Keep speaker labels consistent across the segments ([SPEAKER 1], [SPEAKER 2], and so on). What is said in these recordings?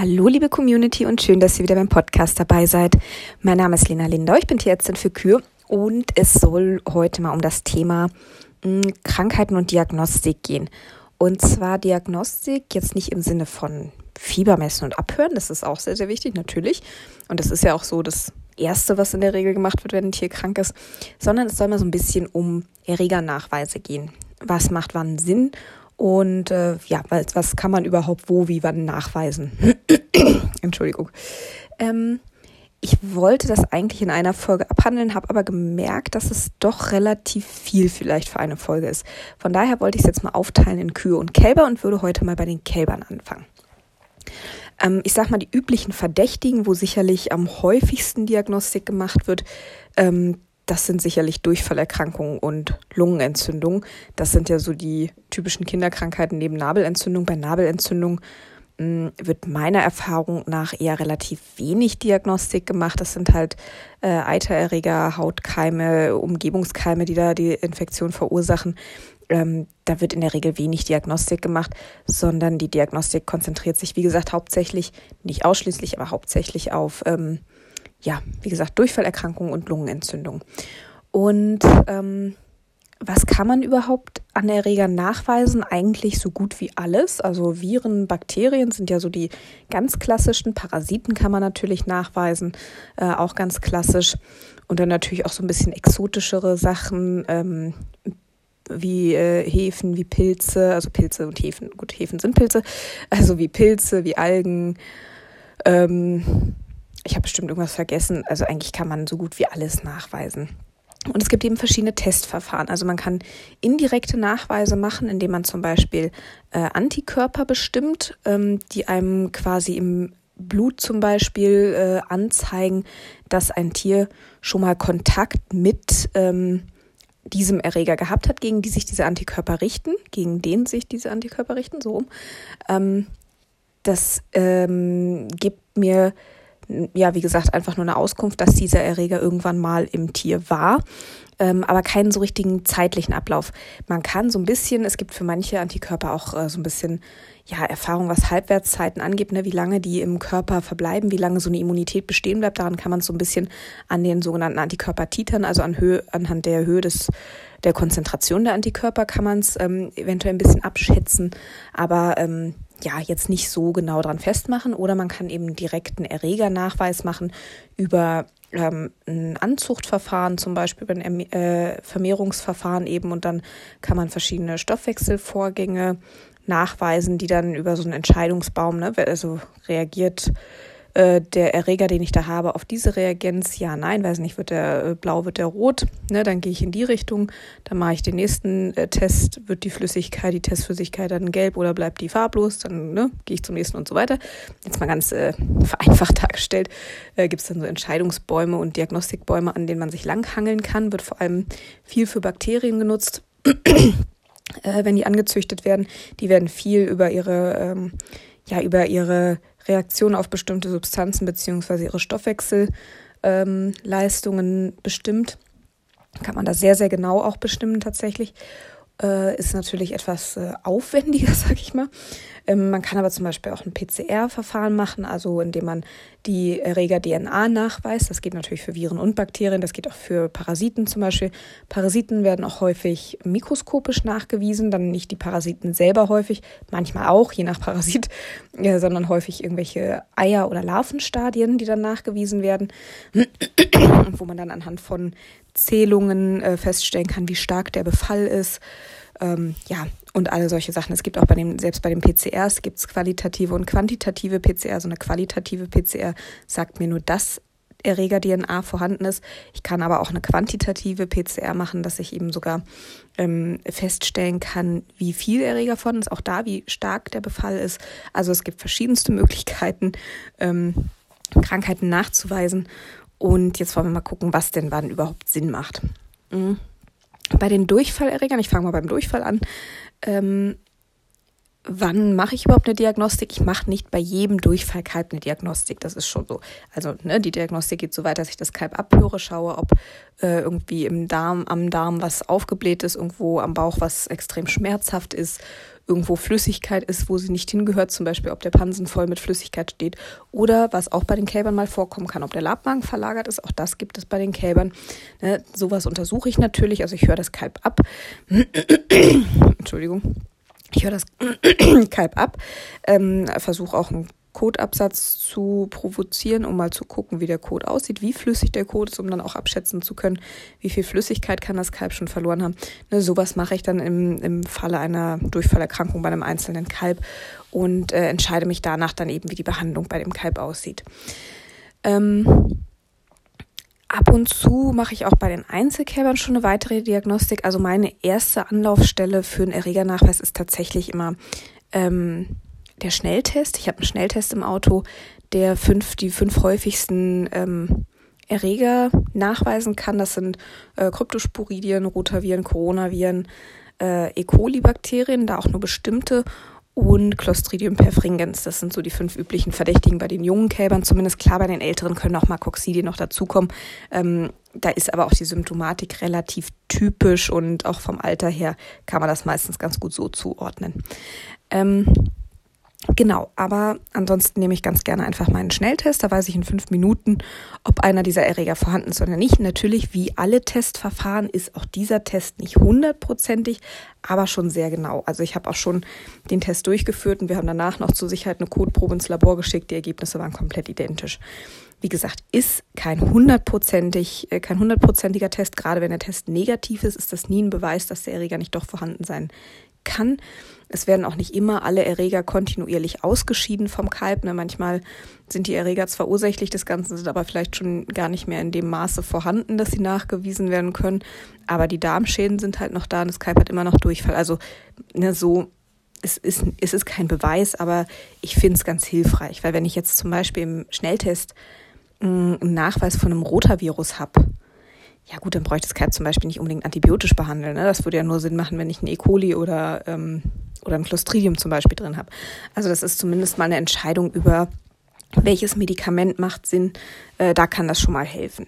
[SPEAKER 1] Hallo liebe Community und schön, dass ihr wieder beim Podcast dabei seid. Mein Name ist Lena Lindau, ich bin Tierärztin für Kühe und es soll heute mal um das Thema hm, Krankheiten und Diagnostik gehen. Und zwar Diagnostik jetzt nicht im Sinne von Fieber messen und abhören, das ist auch sehr, sehr wichtig, natürlich. Und das ist ja auch so das Erste, was in der Regel gemacht wird, wenn ein Tier krank ist, sondern es soll mal so ein bisschen um Erregernachweise gehen. Was macht wann Sinn und äh, ja, was, was kann man überhaupt wo, wie, wann nachweisen? Entschuldigung. Ähm, ich wollte das eigentlich in einer Folge abhandeln, habe aber gemerkt, dass es doch relativ viel vielleicht für eine Folge ist. Von daher wollte ich es jetzt mal aufteilen in Kühe und Kälber und würde heute mal bei den Kälbern anfangen. Ähm, ich sag mal, die üblichen Verdächtigen, wo sicherlich am häufigsten Diagnostik gemacht wird, ähm, das sind sicherlich Durchfallerkrankungen und Lungenentzündung. Das sind ja so die typischen Kinderkrankheiten neben Nabelentzündung. Bei Nabelentzündung mh, hm, wird meiner Erfahrung nach eher relativ wenig Diagnostik gemacht. Das sind halt äh, Eitererreger, Hautkeime, Umgebungskeime, die da die Infektion verursachen. Ähm, da wird in der Regel wenig Diagnostik gemacht, sondern die Diagnostik konzentriert sich, wie gesagt, hauptsächlich, nicht ausschließlich, aber hauptsächlich auf ähm, ja, wie gesagt, Durchfallerkrankung und Lungenentzündung. Und ähm, was kann man überhaupt an Erregern nachweisen? Eigentlich so gut wie alles. Also Viren, Bakterien sind ja so die ganz klassischen. Parasiten kann man natürlich nachweisen, äh, auch ganz klassisch. Und dann natürlich auch so ein bisschen exotischere Sachen, ähm, wie äh, Hefen, wie Pilze, also Pilze und Hefen, gut, Hefen sind Pilze, also wie Pilze, wie Algen, ähm, ich habe bestimmt irgendwas vergessen. Also eigentlich kann man so gut wie alles nachweisen. Und es gibt eben verschiedene Testverfahren. Also man kann indirekte Nachweise machen, indem man zum Beispiel äh, Antikörper bestimmt, ähm, die einem quasi im Blut zum Beispiel äh, anzeigen, dass ein Tier schon mal Kontakt mit ähm, diesem Erreger gehabt hat, gegen die sich diese Antikörper richten, gegen den sich diese Antikörper richten, so. Ähm, das ähm, gibt mir ja, wie gesagt, einfach nur eine Auskunft, dass dieser Erreger irgendwann mal im Tier war, ähm, aber keinen so richtigen zeitlichen Ablauf. Man kann so ein bisschen, es gibt für manche Antikörper auch äh, so ein bisschen, ja, Erfahrung, was Halbwertszeiten angeht, ne, wie lange die im Körper verbleiben, wie lange so eine Immunität bestehen bleibt. Daran kann man so ein bisschen an den sogenannten Antikörpertitern, also an Höhe, anhand der Höhe des der Konzentration der Antikörper kann man es ähm, eventuell ein bisschen abschätzen, aber ähm, ja, jetzt nicht so genau dran festmachen oder man kann eben direkten Erregernachweis machen über ähm, ein Anzuchtverfahren, zum Beispiel über ein äh, Vermehrungsverfahren eben und dann kann man verschiedene Stoffwechselvorgänge nachweisen, die dann über so einen Entscheidungsbaum, ne, also reagiert äh, der Erreger, den ich da habe, auf diese Reagenz, ja, nein, weiß nicht, wird der äh, blau, wird der rot, ne, dann gehe ich in die Richtung, dann mache ich den nächsten äh, Test, wird die Flüssigkeit, die Testflüssigkeit dann gelb oder bleibt die farblos, dann ne, gehe ich zum nächsten und so weiter. Jetzt mal ganz äh, vereinfacht dargestellt, gibt es dann so Entscheidungsbäume und Diagnostikbäume, an denen man sich langhangeln kann, wird vor allem viel für Bakterien genutzt. wenn die angezüchtet werden, die werden viel über ihre ähm, ja über ihre Reaktion auf bestimmte Substanzen beziehungsweise ihre Stoffwechselleistungen ähm, bestimmt. Kann man das sehr, sehr genau auch bestimmen tatsächlich. Äh, ist natürlich etwas äh, aufwendiger, sag ich mal. Ähm, man kann aber zum Beispiel auch ein PCR-Verfahren machen, also indem man die Erreger-DNA nachweist. Das geht natürlich für Viren und Bakterien, das geht auch für Parasiten zum Beispiel. Parasiten werden auch häufig mikroskopisch nachgewiesen, dann nicht die Parasiten selber häufig, manchmal auch, je nach Parasit, äh, sondern häufig irgendwelche Eier- oder Larvenstadien, die dann nachgewiesen werden, wo man dann anhand von Zählungen äh, feststellen kann, wie stark der Befall ist. Ähm, ja, und alle solche Sachen. Es gibt auch bei dem, selbst bei den PCRs gibt es qualitative und quantitative PCR. So eine qualitative PCR sagt mir nur, dass Erreger-DNA vorhanden ist. Ich kann aber auch eine quantitative PCR machen, dass ich eben sogar ähm, feststellen kann, wie viel Erreger vorhanden ist, auch da, wie stark der Befall ist. Also es gibt verschiedenste Möglichkeiten, ähm, Krankheiten nachzuweisen. Und jetzt wollen wir mal gucken, was denn wann überhaupt Sinn macht. Mhm. Bei den Durchfallerregern, ich fange mal beim Durchfall an, ähm, wann mache ich überhaupt eine Diagnostik? Ich mache nicht bei jedem Durchfallkalb eine Diagnostik. Das ist schon so. Also ne, die Diagnostik geht so weit, dass ich das Kalb abhöre, schaue, ob äh, irgendwie im Darm, am Darm was aufgebläht ist, irgendwo am Bauch was extrem schmerzhaft ist, irgendwo Flüssigkeit ist, wo sie nicht hingehört, zum Beispiel ob der Pansen voll mit Flüssigkeit steht oder was auch bei den Kälbern mal vorkommen kann, ob der Labmagen verlagert ist, auch das gibt es bei den Kälbern. Ne, sowas untersuche ich natürlich, also ich höre das Kalb ab. Entschuldigung. Ich höre das Kalb ab, ähm, versuche auch einen Kotabsatz zu provozieren, um mal zu gucken, wie der Kot aussieht, wie flüssig der Kot ist, um dann auch abschätzen zu können, wie viel Flüssigkeit kann das Kalb schon verloren haben. Ne, sowas mache ich dann im, im Falle einer Durchfallerkrankung bei einem einzelnen Kalb und äh, entscheide mich danach dann eben, wie die Behandlung bei dem Kalb aussieht. Ähm, Ab und zu mache ich auch bei den Einzelkälbern schon eine weitere Diagnostik. Also meine erste Anlaufstelle für einen Erregernachweis ist tatsächlich immer ähm, der Schnelltest. Ich habe einen Schnelltest im Auto, der fünf, die fünf häufigsten ähm, Erreger nachweisen kann. Das sind äh, Kryptosporidien, Rotaviren, Coronaviren, äh, E. coli-Bakterien, da auch nur bestimmte und Clostridium perfringens. Das sind so die fünf üblichen Verdächtigen bei den jungen Kälbern. Zumindest klar, bei den älteren können auch mal Coccidien noch dazukommen. Ähm, da ist aber auch die Symptomatik relativ typisch und auch vom Alter her kann man das meistens ganz gut so zuordnen. Ähm, Genau, aber ansonsten nehme ich ganz gerne einfach meinen Schnelltest. Da weiß ich in fünf Minuten, ob einer dieser Erreger vorhanden ist oder nicht. Natürlich, wie alle Testverfahren, ist auch dieser Test nicht hundertprozentig, aber schon sehr genau. Also ich habe auch schon den Test durchgeführt und wir haben danach noch zur Sicherheit eine Kotprobe ins Labor geschickt. Die Ergebnisse waren komplett identisch. Wie gesagt, ist kein hundertprozentig, äh, kein hundertprozentiger Test. Gerade wenn der Test negativ ist, ist das nie ein Beweis, dass der Erreger nicht doch vorhanden sein kann. Es werden auch nicht immer alle Erreger kontinuierlich ausgeschieden vom Kalb. Ne? Manchmal sind die Erreger zwar ursächlich des Ganzen, sind aber vielleicht schon gar nicht mehr in dem Maße vorhanden, dass sie nachgewiesen werden können. Aber die Darmschäden sind halt noch da und das Kalb hat immer noch Durchfall. Also ne, so es ist, es ist kein Beweis, aber ich finde es ganz hilfreich, weil wenn ich jetzt zum Beispiel im Schnelltest mm, einen Nachweis von einem Rotavirus habe, ja gut, dann bräuchte das Kalb zum Beispiel nicht unbedingt antibiotisch behandeln. Ne? Das würde ja nur Sinn machen, wenn ich ein E. coli oder, ähm, oder ein Clostridium zum Beispiel drin habe. Also das ist zumindest mal eine Entscheidung über, welches Medikament macht Sinn. Äh, da kann das schon mal helfen.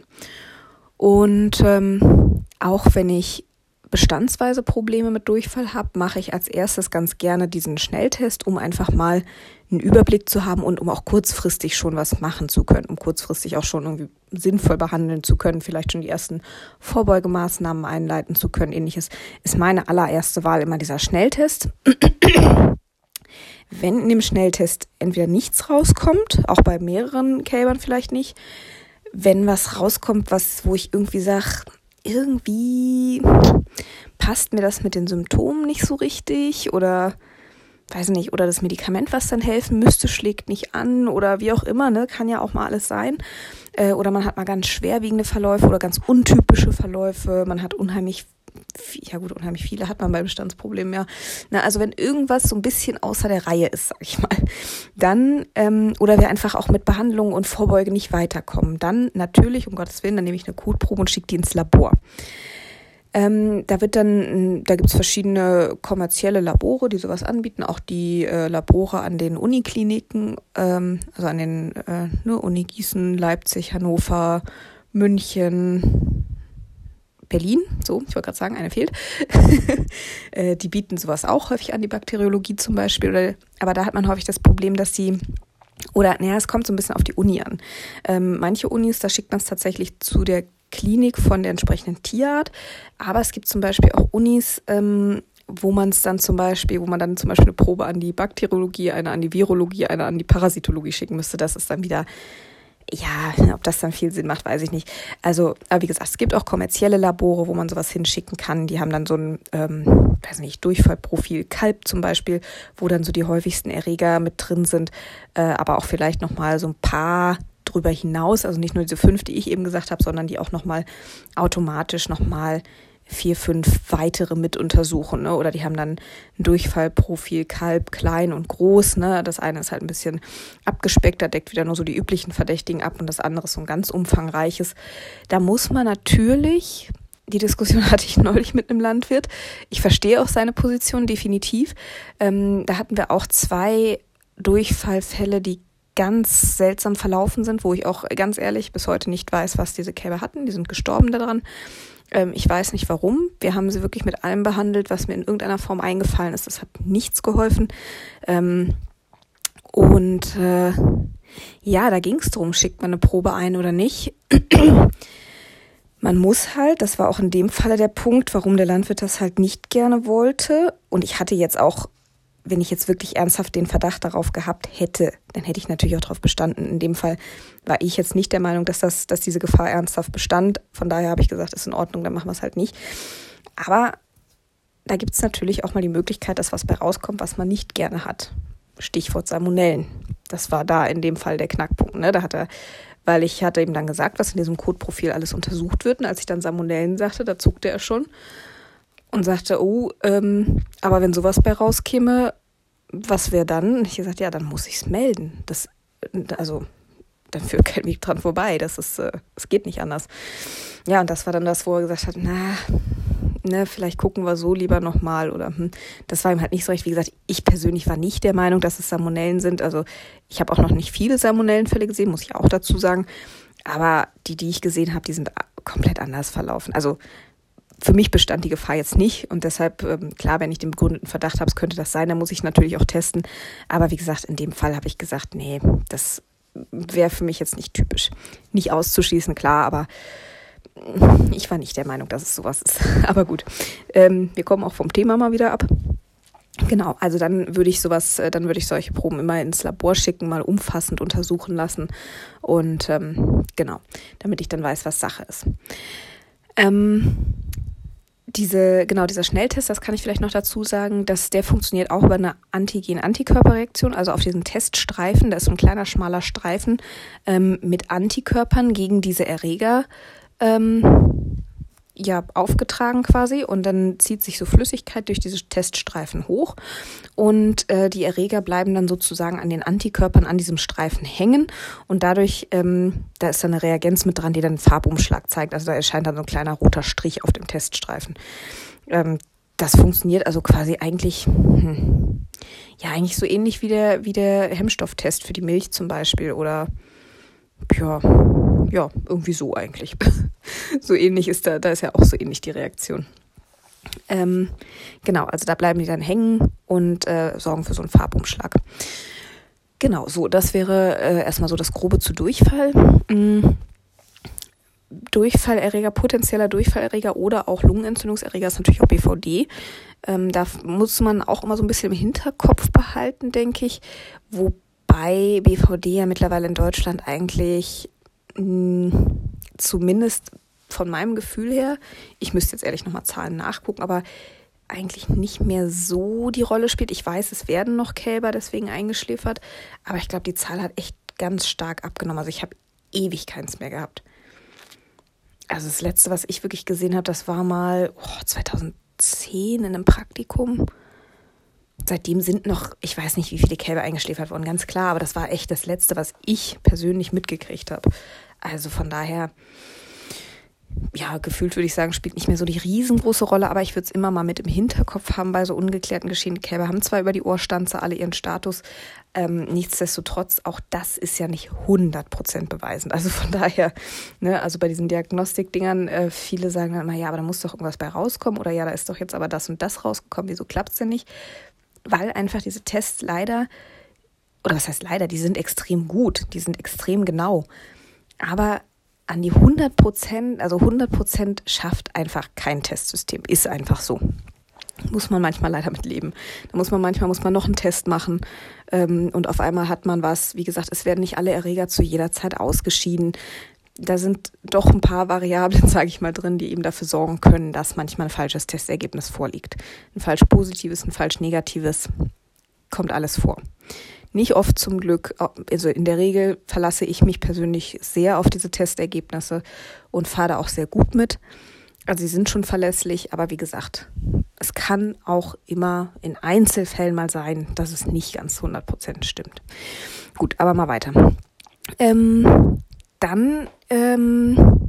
[SPEAKER 1] Und ähm, auch wenn ich bestandsweise Probleme mit Durchfall habe, mache ich als erstes ganz gerne diesen Schnelltest, um einfach mal einen Überblick zu haben und um auch kurzfristig schon was machen zu können, um kurzfristig auch schon irgendwie sinnvoll behandeln zu können, vielleicht schon die ersten Vorbeugemaßnahmen einleiten zu können. Ähnliches ist meine allererste Wahl immer dieser Schnelltest. Wenn in dem Schnelltest entweder nichts rauskommt, auch bei mehreren Kälbern vielleicht nicht, wenn was rauskommt, was, wo ich irgendwie sage, irgendwie passt mir das mit den Symptomen nicht so richtig oder weiß nicht, oder das Medikament, was dann helfen müsste, schlägt nicht an oder wie auch immer, ne, kann ja auch mal alles sein. Äh, oder man hat mal ganz schwerwiegende Verläufe oder ganz untypische Verläufe, man hat unheimlich ja gut, unheimlich viele hat man bei Bestandsproblemen ja. Na, also wenn irgendwas so ein bisschen außer der Reihe ist, sag ich mal, dann, ähm, oder wir einfach auch mit Behandlung und Vorbeuge nicht weiterkommen, dann natürlich, um Gottes Willen, dann nehme ich eine Kotprobe und schicke die ins Labor. Ähm, da wird dann, da gibt's verschiedene kommerzielle Labore, die sowas anbieten, auch die äh, Labore an den Unikliniken, ähm, also an den äh, ne, Uni Gießen, Leipzig, Hannover, München, Berlin, so, ich wollte gerade sagen, eine fehlt. äh, die bieten sowas auch häufig an, die Bakteriologie zum Beispiel. Oder, aber da hat man häufig das Problem, dass sie oder naja, es kommt so ein bisschen auf die Uni an. Ähm, manche Unis, da schickt man es tatsächlich zu der Klinik von der entsprechenden Tierart. Aber es gibt zum Beispiel auch Unis, ähm, wo man es dann zum Beispiel, wo man dann zum Beispiel eine Probe an die Bakteriologie, eine an die Virologie, eine an die Parasitologie schicken müsste. Das ist dann wieder, ja, ob das dann viel Sinn macht, weiß ich nicht. Also, aber wie gesagt, es gibt auch kommerzielle Labore, wo man sowas hinschicken kann. Die haben dann so ein, ähm, weiß nicht, Durchfallprofil Kalb zum Beispiel, wo dann so die häufigsten Erreger mit drin sind, äh, aber auch vielleicht nochmal so ein paar drüber hinaus, also nicht nur diese fünf, die ich eben gesagt habe, sondern die auch nochmal automatisch nochmal vier, fünf weitere mit untersuchen. Ne? Oder die haben dann ein Durchfallprofil Kalb, klein und groß. Ne? Das eine ist halt ein bisschen abgespeckt, da deckt wieder nur so die üblichen Verdächtigen ab und das andere ist so ein ganz umfangreiches. Da muss man natürlich die Diskussion hatte ich neulich mit einem Landwirt. Ich verstehe auch seine Position definitiv. Ähm, da hatten wir auch zwei Durchfallfälle, die ganz seltsam verlaufen sind, wo ich auch ganz ehrlich bis heute nicht weiß, was diese Kälber hatten. Die sind gestorben daran. Ähm, ich weiß nicht warum. Wir haben sie wirklich mit allem behandelt, was mir in irgendeiner Form eingefallen ist. Das hat nichts geholfen. Ähm, und äh, ja, da ging es darum, schickt man eine Probe ein oder nicht. man muss halt, das war auch in dem Falle der Punkt, warum der Landwirt das halt nicht gerne wollte. Und ich hatte jetzt auch, wenn ich jetzt wirklich ernsthaft den Verdacht darauf gehabt hätte, dann hätte ich natürlich auch darauf bestanden. In dem Fall war ich jetzt nicht der Meinung, dass das, dass diese Gefahr ernsthaft bestand. Von daher habe ich gesagt, ist in Ordnung, dann machen wir es halt nicht. Aber da gibt es natürlich auch mal die Möglichkeit, dass was bei rauskommt, was man nicht gerne hat. Stichwort Salmonellen. Das war da in dem Fall der Knackpunkt. Ne? Da hat er, weil ich hatte ihm dann gesagt, was in diesem Codeprofil alles untersucht wird. Und als ich dann Salmonellen sagte, da zuckte er schon und sagte, oh, ähm, aber wenn sowas bei rauskäme, was wäre dann? Und ich gesagt, ja, dann muss ich es melden. Das, also, dann führt kein Weg dran vorbei. Das ist, äh, es geht nicht anders. Ja, und das war dann das, wo er gesagt hat, na, ne, vielleicht gucken wir so lieber nochmal oder hm, das war ihm halt nicht so recht. Wie gesagt, ich persönlich war nicht der Meinung, dass es Salmonellen sind. Also ich habe auch noch nicht viele Salmonellenfälle gesehen, muss ich auch dazu sagen. Aber die, die ich gesehen habe, die sind komplett anders verlaufen. Also für mich bestand die Gefahr jetzt nicht und deshalb, ähm, klar, wenn ich den begründeten Verdacht habe, es könnte das sein, dann muss ich natürlich auch testen. Aber wie gesagt, in dem Fall habe ich gesagt, nee, das wäre für mich jetzt nicht typisch. Nicht auszuschließen, klar, aber ich war nicht der Meinung, dass es sowas ist. Aber gut, ähm, wir kommen auch vom Thema mal wieder ab. Genau, also dann würde ich sowas, äh, dann würde ich solche Proben immer ins Labor schicken, mal umfassend untersuchen lassen und ähm, genau, damit ich dann weiß, was Sache ist. Ähm, diese, genau, dieser Schnelltest, das kann ich vielleicht noch dazu sagen, dass der funktioniert auch über eine Antigen-Antikörperreaktion, also auf diesen Teststreifen, da ist so ein kleiner schmaler Streifen ähm, mit Antikörpern gegen diese Erreger ähm, ja, aufgetragen quasi und dann zieht sich so Flüssigkeit durch diese Teststreifen hoch und äh, die Erreger bleiben dann sozusagen an den Antikörpern an diesem Streifen hängen und dadurch, ähm, da ist dann eine Reagenz mit dran, die dann einen Farbumschlag zeigt. Also da erscheint dann so ein kleiner roter Strich auf dem Teststreifen. Ähm, das funktioniert also quasi eigentlich, hm, ja, eigentlich so ähnlich wie der, wie der Hemmstofftest für die Milch zum Beispiel oder ja, ja, irgendwie so eigentlich. so ähnlich ist da, da ist ja auch so ähnlich die Reaktion. Ähm, genau, also da bleiben die dann hängen und äh, sorgen für so einen Farbumschlag. Genau, so, das wäre äh, erstmal so das Grobe zu Durchfall. Mhm. Durchfallerreger, potenzieller Durchfallerreger oder auch Lungenentzündungserreger ist natürlich auch BVD. Ähm, da muss man auch immer so ein bisschen im Hinterkopf behalten, denke ich. Wobei BVD ja mittlerweile in Deutschland eigentlich mh, zumindest von meinem Gefühl her, ich müsste jetzt ehrlich nochmal Zahlen nachgucken, aber eigentlich nicht mehr so die Rolle spielt. Ich weiß, es werden noch Kälber deswegen eingeschläfert, aber ich glaube, die Zahl hat echt ganz stark abgenommen. Also ich habe ewig keins mehr gehabt. Also das letzte, was ich wirklich gesehen habe, das war mal oh, 2010 in einem Praktikum. Seitdem sind noch, ich weiß nicht, wie viele Kälber eingeschläfert worden, ganz klar, aber das war echt das letzte, was ich persönlich mitgekriegt habe. Also von daher, ja, gefühlt würde ich sagen, spielt nicht mehr so die riesengroße Rolle, aber ich würde es immer mal mit im Hinterkopf haben bei so ungeklärten Geschehen. Kälber haben zwar über die Ohrstanze alle ihren Status, ähm, nichtsdestotrotz, auch das ist ja nicht 100% beweisend. Also von daher, ne, also bei diesen Diagnostikdingern, äh, viele sagen dann immer, ja, aber da muss doch irgendwas bei rauskommen oder ja, da ist doch jetzt aber das und das rausgekommen, wieso klappt es denn nicht? Weil einfach diese Tests leider, oder was heißt leider, die sind extrem gut, die sind extrem genau. Aber an die 100 Prozent, also 100 Prozent schafft einfach kein Testsystem. Ist einfach so. Muss man manchmal leider mit leben. Da muss man manchmal muss man noch einen Test machen ähm, und auf einmal hat man was. Wie gesagt, es werden nicht alle Erreger zu jeder Zeit ausgeschieden. Da sind doch ein paar Variablen, sage ich mal, drin, die eben dafür sorgen können, dass manchmal ein falsches Testergebnis vorliegt. Ein falsch positives, ein falsch negatives, kommt alles vor. Nicht oft zum Glück, also in der Regel verlasse ich mich persönlich sehr auf diese Testergebnisse und fahre da auch sehr gut mit. Also sie sind schon verlässlich, aber wie gesagt, es kann auch immer in Einzelfällen mal sein, dass es nicht ganz 100% stimmt. Gut, aber mal weiter. Ähm, dann, ähm,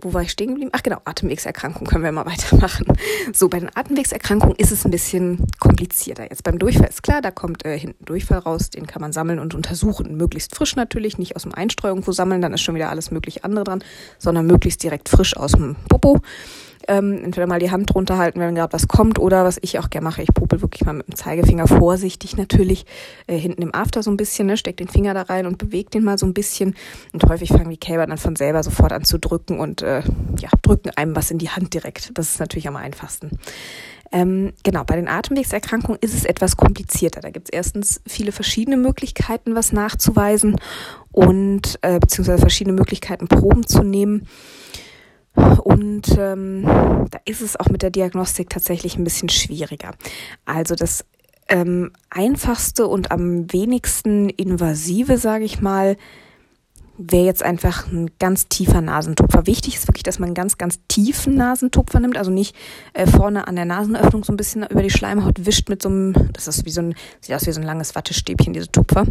[SPEAKER 1] wo war ich stehen geblieben? Ach genau, Atemwegserkrankung können wir mal weitermachen. So, bei den Atemwegserkrankungen ist es ein bisschen komplizierter. Jetzt beim Durchfall ist klar, da kommt äh, hinten Durchfall raus, den kann man sammeln und untersuchen. Möglichst frisch natürlich, nicht aus dem Einstreu irgendwo sammeln, dann ist schon wieder alles mögliche andere dran, sondern möglichst direkt frisch aus dem Popo ähm, entweder mal die Hand drunter halten, wenn gerade was kommt, oder was ich auch gerne mache, ich popel wirklich mal mit dem Zeigefinger vorsichtig natürlich äh, hinten im After so ein bisschen, ne, steck den Finger da rein und bewege den mal so ein bisschen. Und häufig fangen die Kälber dann von selber sofort an zu drücken und äh, ja, drücken einem was in die Hand direkt. Das ist natürlich am einfachsten. Ähm, genau, bei den Atemwegserkrankungen ist es etwas komplizierter. Da gibt es erstens viele verschiedene Möglichkeiten, was nachzuweisen und äh, beziehungsweise verschiedene Möglichkeiten, Proben zu nehmen. Und ähm, da ist es auch mit der Diagnostik tatsächlich ein bisschen schwieriger. Also das ähm, einfachste und am wenigsten invasive, sage ich mal, wäre jetzt einfach ein ganz tiefer Nasentupfer. Wichtig ist wirklich, dass man einen ganz, ganz tiefen Nasentupfer nimmt, also nicht äh, vorne an der Nasenöffnung so ein bisschen über die Schleimhaut wischt mit so einem, das ist wie so ein, sieht aus wie so ein langes Wattestäbchen, diese Tupfer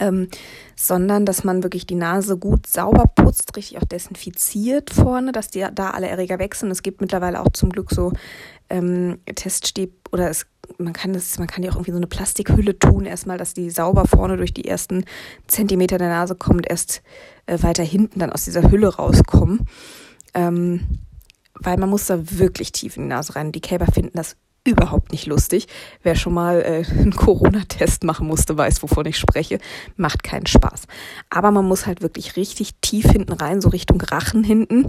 [SPEAKER 1] ähm, sondern dass man wirklich die Nase gut sauber putzt, richtig auch desinfiziert vorne, dass die da alle Erreger weg sind. Es gibt mittlerweile auch zum Glück so ähm, Teststäb oder es, man kann das, man kann ja auch irgendwie so eine Plastikhülle tun, erstmal, dass die sauber vorne durch die ersten Zentimeter der Nase kommt, erst äh, weiter hinten dann aus dieser Hülle rauskommen. Ähm, weil man muss da wirklich tief in die Nase rein. Die Kälber finden das überhaupt nicht lustig. Wer schon mal äh, einen Corona-Test machen musste, weiß, wovon ich spreche. Macht keinen Spaß. Aber man muss halt wirklich richtig tief hinten rein, so Richtung Rachen hinten,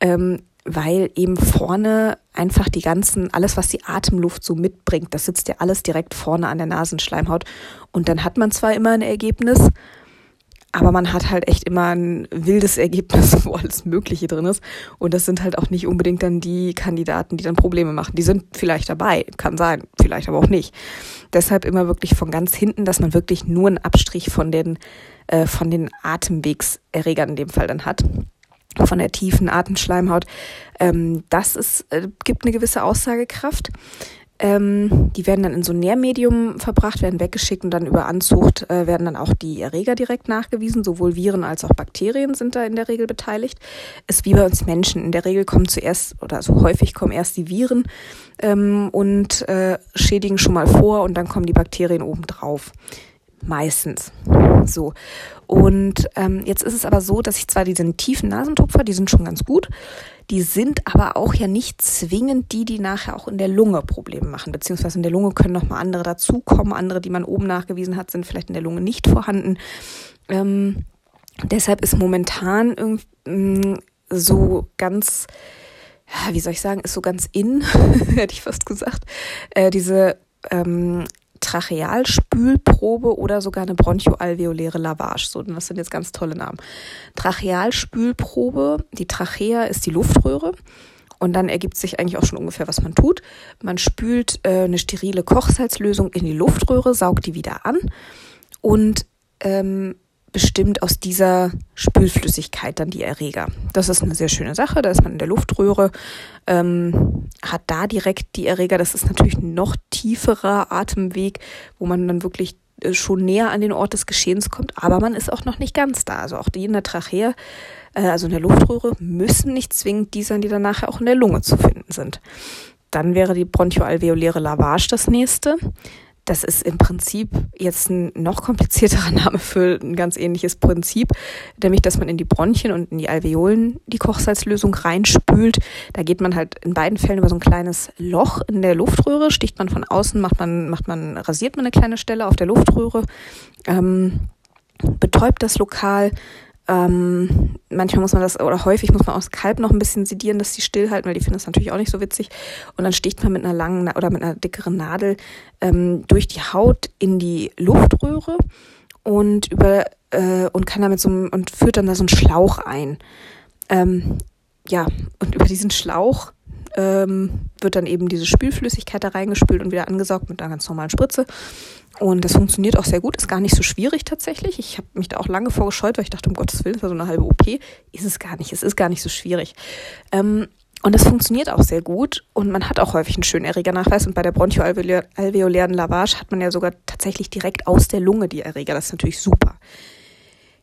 [SPEAKER 1] ähm, weil eben vorne einfach die ganzen, alles, was die Atemluft so mitbringt, das sitzt ja alles direkt vorne an der Nasenschleimhaut. Und dann hat man zwar immer ein Ergebnis, aber man hat halt echt immer ein wildes Ergebnis, wo alles Mögliche drin ist. Und das sind halt auch nicht unbedingt dann die Kandidaten, die dann Probleme machen. Die sind vielleicht dabei, kann sein, vielleicht aber auch nicht. Deshalb immer wirklich von ganz hinten, dass man wirklich nur einen Abstrich von den, äh, von den Atemwegserregern in dem Fall dann hat von der tiefen Atemschleimhaut. Ähm, das ist, äh, gibt eine gewisse Aussagekraft. Ähm, die werden dann in so ein Nährmedium verbracht, werden weggeschickt und dann über Anzucht äh, werden dann auch die Erreger direkt nachgewiesen. Sowohl Viren als auch Bakterien sind da in der Regel beteiligt. Ist wie bei uns Menschen. In der Regel kommen zuerst oder so häufig kommen erst die Viren ähm, und äh, schädigen schon mal vor und dann kommen die Bakterien obendrauf. Meistens. So. Und ähm, jetzt ist es aber so, dass ich zwar diesen tiefen Nasentupfer, die sind schon ganz gut, die sind aber auch ja nicht zwingend die, die nachher auch in der Lunge Probleme machen. Beziehungsweise in der Lunge können nochmal andere dazukommen. Andere, die man oben nachgewiesen hat, sind vielleicht in der Lunge nicht vorhanden. Ähm, deshalb ist momentan irgendwie mm, so ganz, wie soll ich sagen, ist so ganz in, hätte ich fast gesagt, äh, diese ähm, Trachealspülprobe oder sogar eine bronchoalveoläre Lavage. So, das sind jetzt ganz tolle Namen. Trachealspülprobe, die Trachea ist die Luftröhre. Und dann ergibt sich eigentlich auch schon ungefähr, was man tut. Man spült äh, eine sterile Kochsalzlösung in die Luftröhre, saugt die wieder an und ähm, bestimmt aus dieser Spülflüssigkeit dann die Erreger. Das ist eine sehr schöne Sache. Da ist man in der Luftröhre, ähm, hat da direkt die Erreger. Das ist natürlich ein noch tieferer Atemweg, wo man dann wirklich äh, schon näher an den Ort des Geschehens kommt, aber man ist auch noch nicht ganz da. Also auch die in der Trachea, äh, also in der Luftröhre, müssen nicht zwingend die sein, die dann nachher auch in der Lunge zu finden sind. Dann wäre die bronchoalveoläre Lavage das nächste. Das ist im Prinzip jetzt ein noch komplizierterer Name für ein ganz ähnliches Prinzip, nämlich dass man in die Bronchien und in die Alveolen die Kochsalzlösung reinspült. Da geht man halt in beiden Fällen über so ein kleines Loch in der Luftröhre, sticht man von außen, macht man, macht man, rasiert man eine kleine Stelle auf der Luftröhre, ähm, betäubt das Lokal, ähm, manchmal muss man das, oder häufig muss man auch das Kalb noch ein bisschen sedieren, dass die stillhalten, weil die finden das natürlich auch nicht so witzig. Und dann sticht man mit einer langen oder mit einer dickeren Nadel ähm, durch die Haut in die Luftröhre und über äh, und kann damit so und führt dann da so einen Schlauch ein. Ähm, ja, und über diesen Schlauch ähm, wird dann eben diese Spülflüssigkeit da reingespült und wieder angesaugt mit einer ganz normalen Spritze. Und das funktioniert auch sehr gut, ist gar nicht so schwierig tatsächlich. Ich habe mich da auch lange vorgescheut, weil ich dachte, um Gottes Willen, das war so eine halbe OP. Ist es gar nicht, es ist gar nicht so schwierig. Ähm, und das funktioniert auch sehr gut und man hat auch häufig einen schönen Erregernachweis. Und bei der bronchoalveolären Lavage hat man ja sogar tatsächlich direkt aus der Lunge die Erreger. Das ist natürlich super.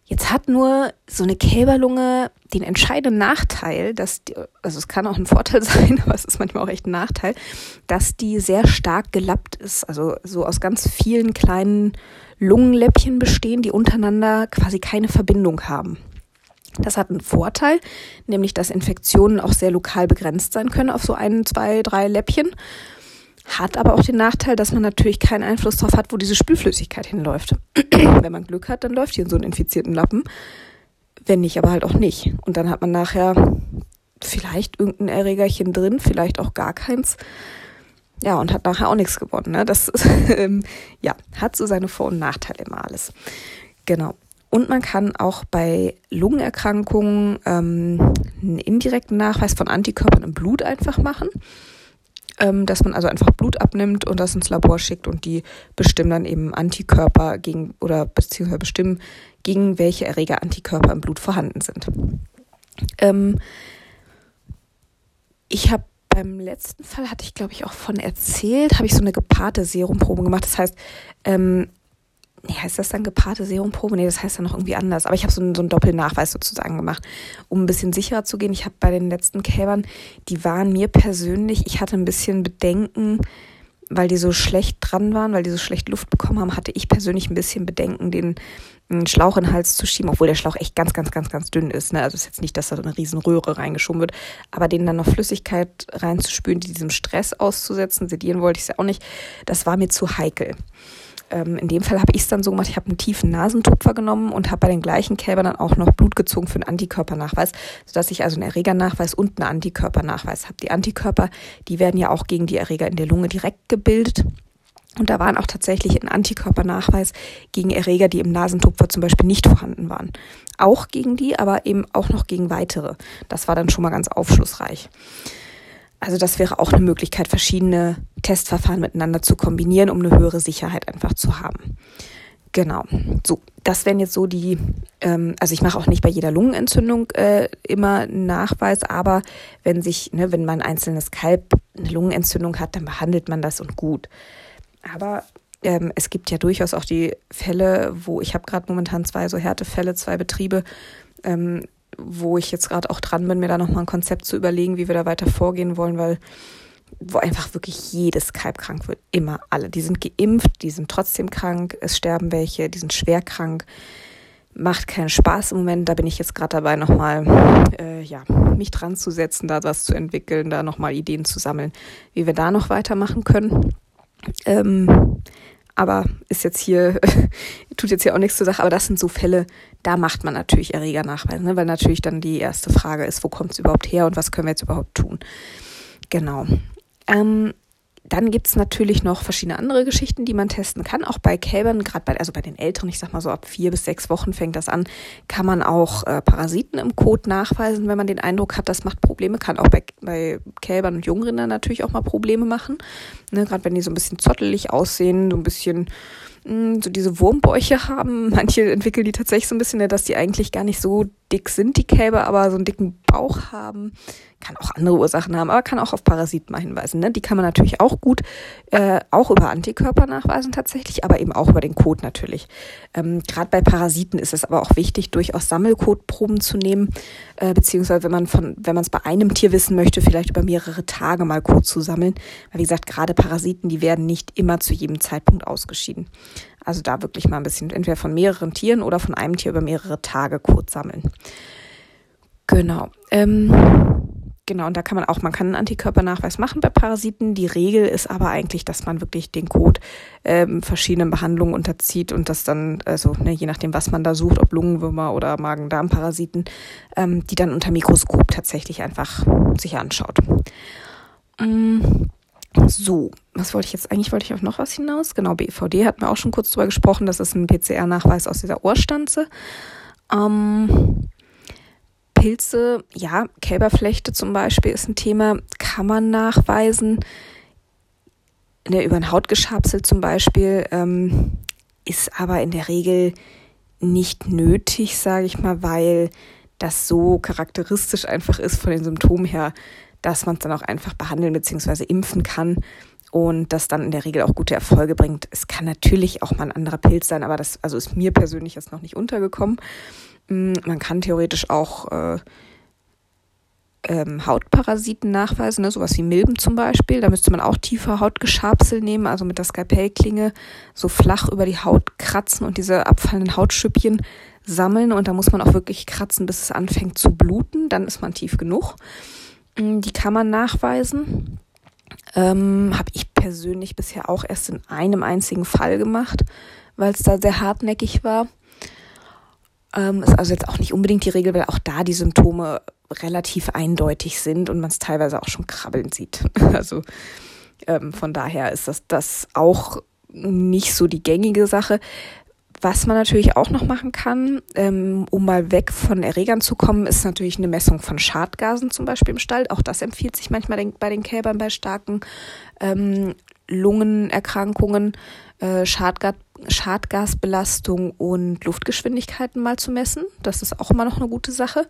[SPEAKER 1] Jetzt hat nur so eine Kälberlunge den entscheidenden Nachteil, dass die, also es kann auch ein Vorteil sein, aber es ist manchmal auch echt ein Nachteil, dass die sehr stark gelappt ist, also so aus ganz vielen kleinen Lungenläppchen bestehen, die untereinander quasi keine Verbindung haben. Das hat einen Vorteil, nämlich dass Infektionen auch sehr lokal begrenzt sein können auf so ein, zwei, drei Läppchen. Hat aber auch den Nachteil, dass man natürlich keinen Einfluss darauf hat, wo diese Spülflüssigkeit hinläuft. Wenn man Glück hat, dann läuft hier in so einen infizierten Lappen. Wenn nicht, aber halt auch nicht. Und dann hat man nachher vielleicht irgendein Erregerchen drin, vielleicht auch gar keins. Ja, und hat nachher auch nichts gewonnen. Ne? Das ähm, ja, hat so seine Vor- und Nachteile immer alles. Genau. Und man kann auch bei Lungenerkrankungen ähm, einen indirekten Nachweis von Antikörpern im Blut einfach machen ähm, dass man also einfach Blut abnimmt und das ins Labor schickt und die bestimmen dann eben Antikörper gegen oder beziehungsweise bestimmen, gegen welche Erreger Antikörper im Blut vorhanden sind. Ähm, ich habe beim letzten Fall hatte ich, glaube ich, auch von erzählt, habe ich so eine gepaarte Serumprobe gemacht. Das heißt, ähm, nee, heißt das dann gepaarte Serumprobe? Nee, das heißt dann noch irgendwie anders. Aber ich habe so, einen, so einen Doppelnachweis sozusagen gemacht, um ein bisschen sicherer zu gehen. Ich habe bei den letzten Kälbern, die waren mir persönlich, ich hatte ein bisschen Bedenken, weil die so schlecht dran waren, weil die so schlecht Luft bekommen haben, hatte ich persönlich ein bisschen Bedenken, den Schlauch in den Hals zu schieben, obwohl der Schlauch echt ganz, ganz, ganz, ganz dünn ist. Ne? Also ist jetzt nicht, dass da so eine riesen Röhre reingeschoben wird, aber denen dann noch Flüssigkeit reinzuspülen, die diesem Stress auszusetzen, sedieren wollte ich es ja auch nicht, das war mir zu heikel ähm, in dem Fall habe ich es dann so gemacht, ich habe einen tiefen Nasentupfer genommen und habe bei den gleichen Kälbern dann auch noch Blut gezogen für einen Antikörpernachweis, sodass ich also einen Erregernachweis und einen Antikörpernachweis habe. Die Antikörper, die werden ja auch gegen die Erreger in der Lunge direkt gebildet. Und da waren auch tatsächlich ein Antikörpernachweis gegen Erreger, die im Nasentupfer zum Beispiel nicht vorhanden waren. Auch gegen die, aber eben auch noch gegen weitere. Das war dann schon mal ganz aufschlussreich. Also das wäre auch eine Möglichkeit, verschiedene Testverfahren miteinander zu kombinieren, um eine höhere Sicherheit einfach zu haben. Genau. So, das wären jetzt so die, ähm, also ich mache auch nicht bei jeder Lungenentzündung äh, immer einen Nachweis, aber wenn sich, ne, wenn man ein einzelnes Kalb eine Lungenentzündung hat, dann behandelt man das und gut. Aber ähm, es gibt ja durchaus auch die Fälle, wo ich habe gerade momentan zwei so Härtefälle, zwei Betriebe, ähm, wo ich jetzt gerade auch dran bin, mir da nochmal ein Konzept zu überlegen, wie wir da weiter vorgehen wollen, weil wo einfach wirklich jedes Kalb krank wird. Immer alle. Die sind geimpft, die sind trotzdem krank, es sterben welche, die sind schwer krank. Macht keinen Spaß im Moment. Da bin ich jetzt gerade dabei, nochmal äh, ja, mich dran zu setzen, da was zu entwickeln, da nochmal Ideen zu sammeln, wie wir da noch weitermachen können. Ähm, aber ist jetzt hier, tut jetzt hier auch nichts zur Sache, aber das sind so Fälle, da macht man natürlich Erregernachweis, ne? weil natürlich dann die erste Frage ist, wo kommt es überhaupt her und was können wir jetzt überhaupt tun. Genau. Ähm, dann gibt's natürlich noch verschiedene andere Geschichten, die man testen kann. Auch bei Kälbern, gerade bei, also bei den Älteren, ich sag mal so ab vier bis sechs Wochen fängt das an, kann man auch äh, Parasiten im Kot nachweisen, wenn man den Eindruck hat, das macht Probleme. Kann auch bei, bei Kälbern und Jungrindern natürlich auch mal Probleme machen. Ne, gerade wenn die so ein bisschen zottelig aussehen, so ein bisschen mh, hm, so diese Wurmbäuche haben. Manche entwickeln die tatsächlich so ein bisschen, ne, dass die eigentlich gar nicht so dick sind, die Kälber, aber so einen dicken Bauch haben kann auch andere Ursachen haben, aber kann auch auf Parasiten mal hinweisen. Ne? Die kann man natürlich auch gut, äh, auch über Antikörper nachweisen tatsächlich, aber eben auch über den Code natürlich. Ähm, Gerade bei Parasiten ist es aber auch wichtig, durchaus Sammelkotproben zu nehmen, äh, beziehungsweise wenn man von, wenn man es bei einem Tier wissen möchte, vielleicht über mehrere Tage mal Code zu sammeln. Weil wie gesagt, gerade Parasiten, die werden nicht immer zu jedem Zeitpunkt ausgeschieden. Also da wirklich mal ein bisschen entweder von mehreren Tieren oder von einem Tier über mehrere Tage Code sammeln. Genau. Ähm, Genau, und da kann man auch, man kann einen Antikörpernachweis machen bei Parasiten. Die Regel ist aber eigentlich, dass man wirklich den Code ähm, verschiedenen Behandlungen unterzieht und das dann, also ne, je nachdem, was man da sucht, ob Lungenwürmer oder Magen-Darm-Parasiten, ähm, die dann unter Mikroskop tatsächlich einfach sich anschaut. Mm, so, was wollte ich jetzt? Eigentlich wollte ich auf noch was hinaus. Genau, BVD hatten wir auch schon kurz drüber gesprochen. Das ist ein PCR-Nachweis aus dieser Ohrstanze. Ähm, Pilze, ja, Kälberflechte zum Beispiel ist ein Thema, kann man nachweisen. Ne, über ein Hautgeschabsel zum Beispiel ähm, ist aber in der Regel nicht nötig, sage ich mal, weil das so charakteristisch einfach ist von den Symptomen her, dass man es dann auch einfach behandeln bzw. impfen kann und das dann in der Regel auch gute Erfolge bringt. Es kann natürlich auch mal ein anderer Pilz sein, aber das also ist mir persönlich jetzt noch nicht untergekommen. Mm, man kann theoretisch auch äh, ähm, Hautparasiten nachweisen, ne? sowas wie Milben zum Beispiel. Da müsste man auch tiefer Hautgeschabsel nehmen, also mit der Skalpellklinge so flach über die Haut kratzen und diese abfallenden Hautschüppchen sammeln. Und da muss man auch wirklich kratzen, bis es anfängt zu bluten. Dann ist man tief genug. Mm, die kann man nachweisen. Ähm, Habe ich persönlich bisher auch erst in einem einzigen Fall gemacht, weil es da sehr hartnäckig war. Ähm, ist also jetzt auch nicht unbedingt die Regel, weil auch da die Symptome relativ eindeutig sind und man es teilweise auch schon krabbeln sieht. Also ähm, von daher ist das, das auch nicht so die gängige Sache. Was man natürlich auch noch machen kann, ähm, um mal weg von Erregern zu kommen, ist natürlich eine Messung von Schadgasen zum Beispiel im Stall. Auch das empfiehlt sich manchmal den, bei den Kälbern bei starken ähm, Lungenerkrankungen, äh, Schadgas, Schadgasbelastung und Luftgeschwindigkeiten mal zu messen. Das ist auch immer noch eine gute Sache.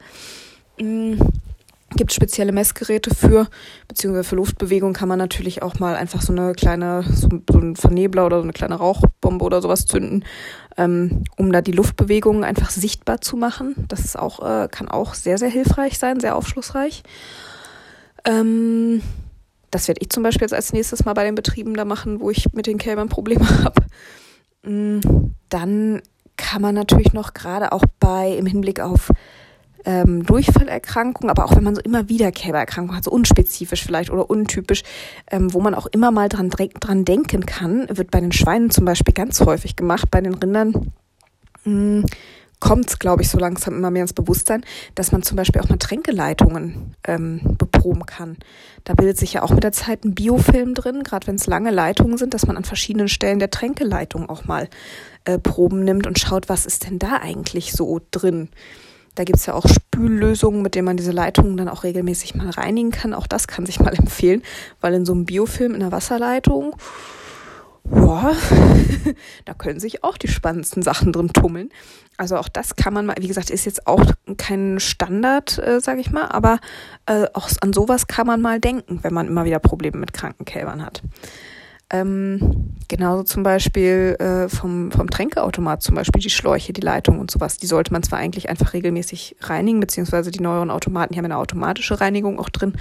[SPEAKER 1] Mhm gibt spezielle Messgeräte für, beziehungsweise für Luftbewegung kann man natürlich auch mal einfach so eine kleine, so, so ein Vernebler oder so eine kleine Rauchbombe oder sowas zünden, ähm, um da die Luftbewegung einfach sichtbar zu machen. Das ist auch, äh, kann auch sehr, sehr hilfreich sein, sehr aufschlussreich. Ähm, das werde ich zum Beispiel jetzt als nächstes mal bei den Betrieben da machen, wo ich mit den Kälbern Probleme habe. Mm, dann kann man natürlich noch gerade auch bei, im Hinblick auf ähm, Durchfallerkrankung, aber auch wenn man so immer wieder Kälbererkrankungen hat, so unspezifisch vielleicht oder untypisch, ähm, wo man auch immer mal dran, dran denken kann, wird bei den Schweinen zum Beispiel ganz häufig gemacht, bei den Rindern hm, kommt es, glaube ich, so langsam immer mehr ins Bewusstsein, dass man zum Beispiel auch mal Tränkeleitungen ähm, beproben kann. Da bildet sich ja auch mit der Zeit ein Biofilm drin, gerade wenn es lange Leitungen sind, dass man an verschiedenen Stellen der Tränkeleitung auch mal äh, Proben nimmt und schaut, was ist denn da eigentlich so drin. Da gibt's ja auch Spüllösungen, mit denen man diese Leitungen dann auch regelmäßig mal reinigen kann. Auch das kann sich mal empfehlen, weil in so einem Biofilm in der Wasserleitung, ja, da können sich auch die spannendsten Sachen drin tummeln. Also auch das kann man mal, wie gesagt, ist jetzt auch kein Standard, äh, sage ich mal, aber äh, auch an sowas kann man mal denken, wenn man immer wieder Probleme mit kranken Kälbern hat. Ähm, genauso zum Beispiel äh, vom, vom Tränkeautomat, zum Beispiel die Schläuche, die Leitung und sowas. Die sollte man zwar eigentlich einfach regelmäßig reinigen, beziehungsweise die neueren Automaten die haben eine automatische Reinigung auch drin.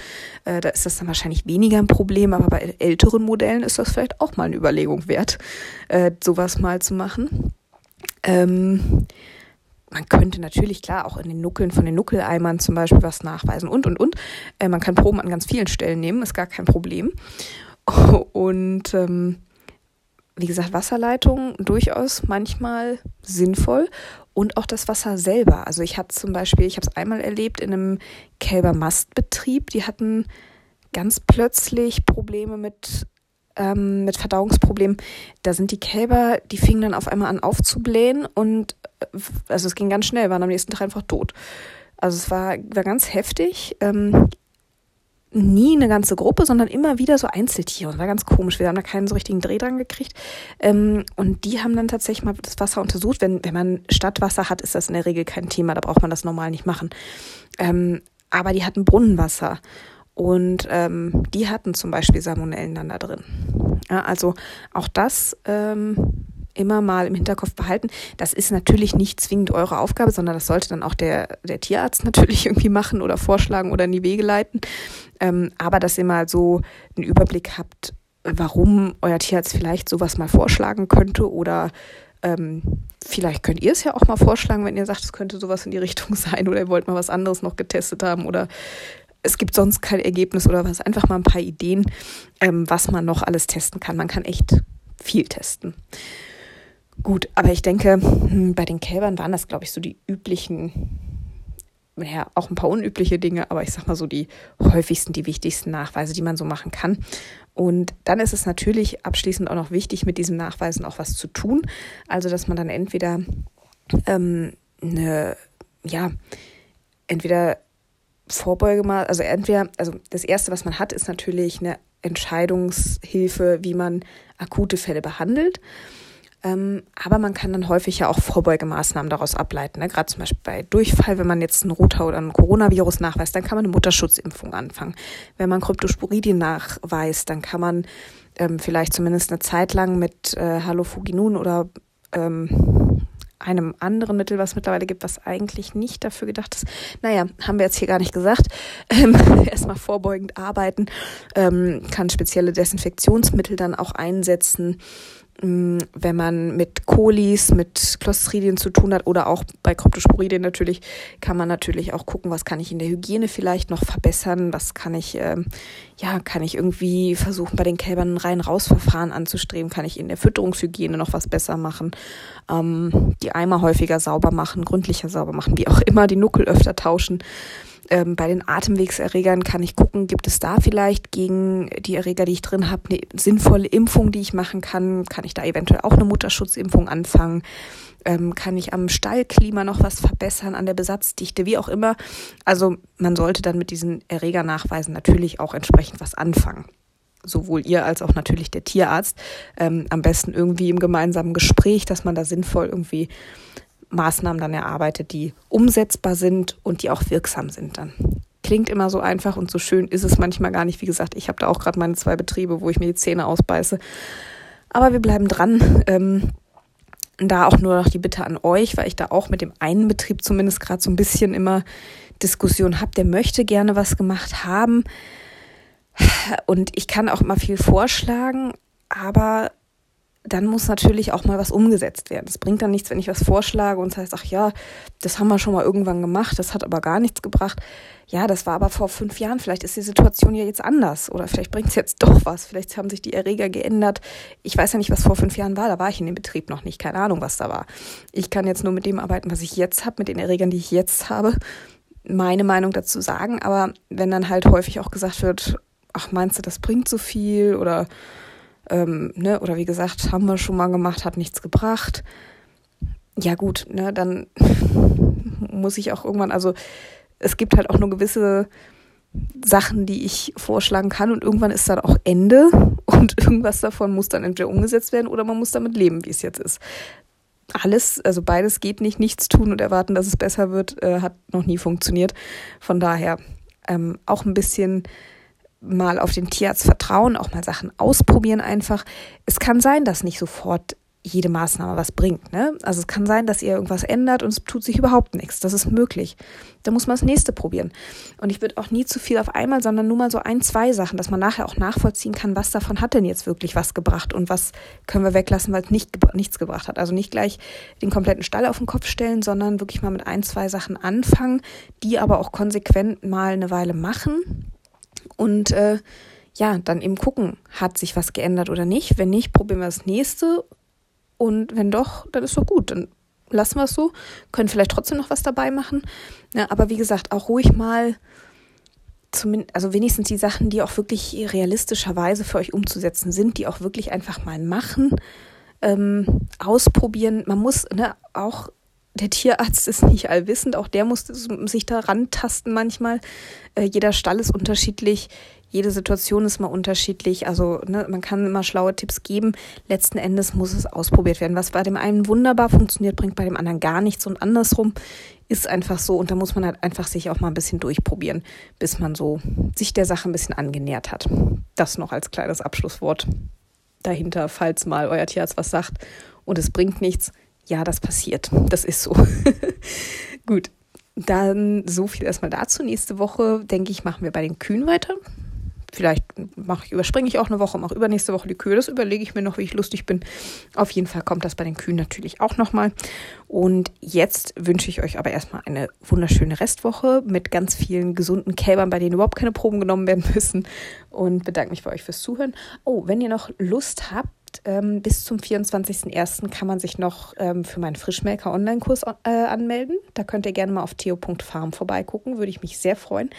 [SPEAKER 1] Äh, da ist das dann wahrscheinlich weniger ein Problem, aber bei älteren Modellen ist das vielleicht auch mal eine Überlegung wert, äh, sowas mal zu machen. Ähm, man könnte natürlich klar auch in den Nuckeln von den Nuckeleimern zum Beispiel was nachweisen und und und. Äh, man kann Proben an ganz vielen Stellen nehmen, ist gar kein Problem. Und ähm, wie gesagt, Wasserleitungen durchaus manchmal sinnvoll und auch das Wasser selber. Also ich hatte zum Beispiel, ich habe es einmal erlebt in einem Kälbermastbetrieb, die hatten ganz plötzlich Probleme mit ähm, mit Verdauungsproblemen. Da sind die Kälber, die fingen dann auf einmal an aufzublähen und äh, also es ging ganz schnell, waren am nächsten Tag einfach tot. Also es war, war ganz heftig. Ähm, nie eine ganze Gruppe, sondern immer wieder so Einzeltiere. Und war ganz komisch. Wir haben da keinen so richtigen Dreh dran gekriegt. Ähm, und die haben dann tatsächlich mal das Wasser untersucht. Wenn, wenn man Stadtwasser hat, ist das in der Regel kein Thema. Da braucht man das normal nicht machen. Ähm, aber die hatten Brunnenwasser. Und ähm, die hatten zum Beispiel Salmonellen dann da drin. Ja, also auch das ähm, immer mal im Hinterkopf behalten. Das ist natürlich nicht zwingend eure Aufgabe, sondern das sollte dann auch der, der Tierarzt natürlich irgendwie machen oder vorschlagen oder in die Wege leiten. Ähm, aber dass ihr mal so einen Überblick habt, warum euer Tierarzt vielleicht sowas mal vorschlagen könnte oder ähm, vielleicht könnt ihr es ja auch mal vorschlagen, wenn ihr sagt, es könnte sowas in die Richtung sein oder ihr wollt mal was anderes noch getestet haben oder es gibt sonst kein Ergebnis oder was. Einfach mal ein paar Ideen, ähm, was man noch alles testen kann. Man kann echt viel testen. Gut, aber ich denke, hm, bei den Kälbern waren das, glaube ich, so die üblichen, ja, auch ein paar unübliche Dinge, aber ich sag mal so die häufigsten, die wichtigsten Nachweise, die man so machen kann. Und dann ist es natürlich abschließend auch noch wichtig, mit diesen Nachweisen auch was zu tun. Also, dass man dann entweder ähm, eine, ja, entweder Vorbeuge mal, also entweder, also das erste, was man hat, ist natürlich eine Entscheidungshilfe, wie man akute Fälle behandelt. Ähm, aber man kann dann häufig ja auch Vorbeugemaßnahmen daraus ableiten. Ne? Gerade zum Beispiel bei Durchfall, wenn man jetzt einen Router oder ein Coronavirus nachweist, dann kann man eine Mutterschutzimpfung anfangen. Wenn man Kryptosporidien nachweist, dann kann man ähm, vielleicht zumindest eine Zeit lang mit äh, Halofuginun oder ähm, einem anderen Mittel, was mittlerweile gibt, was eigentlich nicht dafür gedacht ist. Naja, haben wir jetzt hier gar nicht gesagt. Ähm, erstmal vorbeugend arbeiten, ähm, kann spezielle Desinfektionsmittel dann auch einsetzen. Mm, wenn man mit Kolis, mit Clostridien zu tun hat oder auch bei Kryptosporidien natürlich, kann man natürlich auch gucken, was kann ich in der Hygiene vielleicht noch verbessern, was kann ich, ähm, ja, kann ich irgendwie versuchen, bei den Kälbern ein rein-raus-Verfahren anzustreben, kann ich in der Fütterungshygiene noch was besser machen, ähm, die Eimer häufiger sauber machen, gründlicher sauber machen, wie auch immer, die Nuckel öfter tauschen. Ähm, bei den Atemwegserregern kann ich gucken, gibt es da vielleicht gegen die Erreger, die ich drin habe, eine sinnvolle Impfung, die ich machen kann? Kann ich da eventuell auch eine Mutterschutzimpfung anfangen? Ähm, kann ich am Stallklima noch was verbessern, an der Besatzdichte, wie auch immer? Also man sollte dann mit diesen Erregernachweisen natürlich auch entsprechend was anfangen sowohl ihr als auch natürlich der Tierarzt, ähm, am besten irgendwie im gemeinsamen Gespräch, dass man da sinnvoll irgendwie Maßnahmen dann erarbeitet, die umsetzbar sind und die auch wirksam sind dann. Klingt immer so einfach und so schön ist es manchmal gar nicht. Wie gesagt, ich habe da auch gerade meine zwei Betriebe, wo ich mir die Zähne ausbeiße. Aber wir bleiben dran. Ähm, da auch nur noch die Bitte an euch, weil ich da auch mit dem einen Betrieb zumindest gerade so ein bisschen immer Diskussion habe. Der möchte gerne was gemacht haben. Und ich kann auch immer viel vorschlagen, aber dann muss natürlich auch mal was umgesetzt werden. Es bringt dann nichts, wenn ich was vorschlage und es heißt, ach ja, das haben wir schon mal irgendwann gemacht, das hat aber gar nichts gebracht. Ja, das war aber vor fünf Jahren. Vielleicht ist die Situation ja jetzt anders oder vielleicht bringt es jetzt doch was. Vielleicht haben sich die Erreger geändert. Ich weiß ja nicht, was vor fünf Jahren war. Da war ich in dem Betrieb noch nicht. Keine Ahnung, was da war. Ich kann jetzt nur mit dem arbeiten, was ich jetzt habe, mit den Erregern, die ich jetzt habe, meine Meinung dazu sagen. Aber wenn dann halt häufig auch gesagt wird, ach, meinst du, das bringt so viel oder ähm, ne, oder wie gesagt, haben wir schon mal gemacht, hat nichts gebracht. Ja gut, ne, dann muss ich auch irgendwann, also es gibt halt auch nur gewisse Sachen, die ich vorschlagen kann und irgendwann ist dann auch Ende und irgendwas davon muss dann entweder umgesetzt werden oder man muss damit leben, wie es jetzt ist. Alles, also beides geht nicht, nichts tun und erwarten, dass es besser wird, äh, hat noch nie funktioniert. Von daher ähm, auch ein bisschen mal auf den Tierarzt vertrauen, auch mal Sachen ausprobieren einfach. Es kann sein, dass nicht sofort jede Maßnahme was bringt. Ne? Also es kann sein, dass ihr irgendwas ändert und es tut sich überhaupt nichts. Das ist möglich. Da muss man das nächste probieren. Und ich würde auch nie zu viel auf einmal, sondern nur mal so ein, zwei Sachen, dass man nachher auch nachvollziehen kann, was davon hat denn jetzt wirklich was gebracht und was können wir weglassen, weil es nicht, nichts gebracht hat. Also nicht gleich den kompletten Stall auf den Kopf stellen, sondern wirklich mal mit ein, zwei Sachen anfangen, die aber auch konsequent mal eine Weile machen und äh, ja, dann eben gucken, hat sich was geändert oder nicht. Wenn nicht, probieren wir das nächste. Und wenn doch, dann ist doch gut. Dann lassen wir es so. Können vielleicht trotzdem noch was dabei machen. Ja, aber wie gesagt, auch ruhig mal zumindest, also wenigstens die Sachen, die auch wirklich realistischerweise für euch umzusetzen sind, die auch wirklich einfach mal machen, ähm, ausprobieren. Man muss ne, auch der Tierarzt ist nicht allwissend, auch der muss sich da rantasten manchmal. Äh, jeder Stall ist unterschiedlich, jede Situation ist mal unterschiedlich. Also ne, man kann immer schlaue Tipps geben. Letzten Endes muss es ausprobiert werden. Was bei dem einen wunderbar funktioniert, bringt bei dem anderen gar nichts und andersrum ist einfach so. Und da muss man halt einfach sich auch mal ein bisschen durchprobieren, bis man so sich der Sache ein bisschen angenähert hat. Das noch als kleines Abschlusswort dahinter, falls mal euer Tierarzt was sagt und es bringt nichts ja, das passiert. Das ist so. Gut. Dann so viel erstmal dazu. Nächste Woche, denke ich, machen wir bei den Kühen weiter. Vielleicht ich, überspringe ich auch eine Woche, mache übernächste Woche die Kühe. Das überlege ich mir noch, wie ich lustig bin. Auf jeden Fall kommt das bei den Kühen natürlich auch nochmal. Und jetzt wünsche ich euch aber erstmal eine wunderschöne Restwoche mit ganz vielen gesunden Kälbern, bei denen überhaupt keine Proben genommen werden müssen. Und bedanke mich bei euch fürs Zuhören. Oh, wenn ihr noch Lust habt, ähm, bis zum 24.01. kann man sich noch ähm, für meinen Frischmelker Online-Kurs äh, anmelden. Da könnt ihr gerne mal auf theo.farm vorbeigucken, würde ich mich sehr freuen.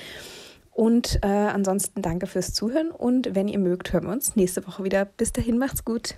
[SPEAKER 1] Und äh, ansonsten danke fürs Zuhören und wenn ihr mögt, hören wir uns nächste Woche wieder. Bis dahin, macht's gut.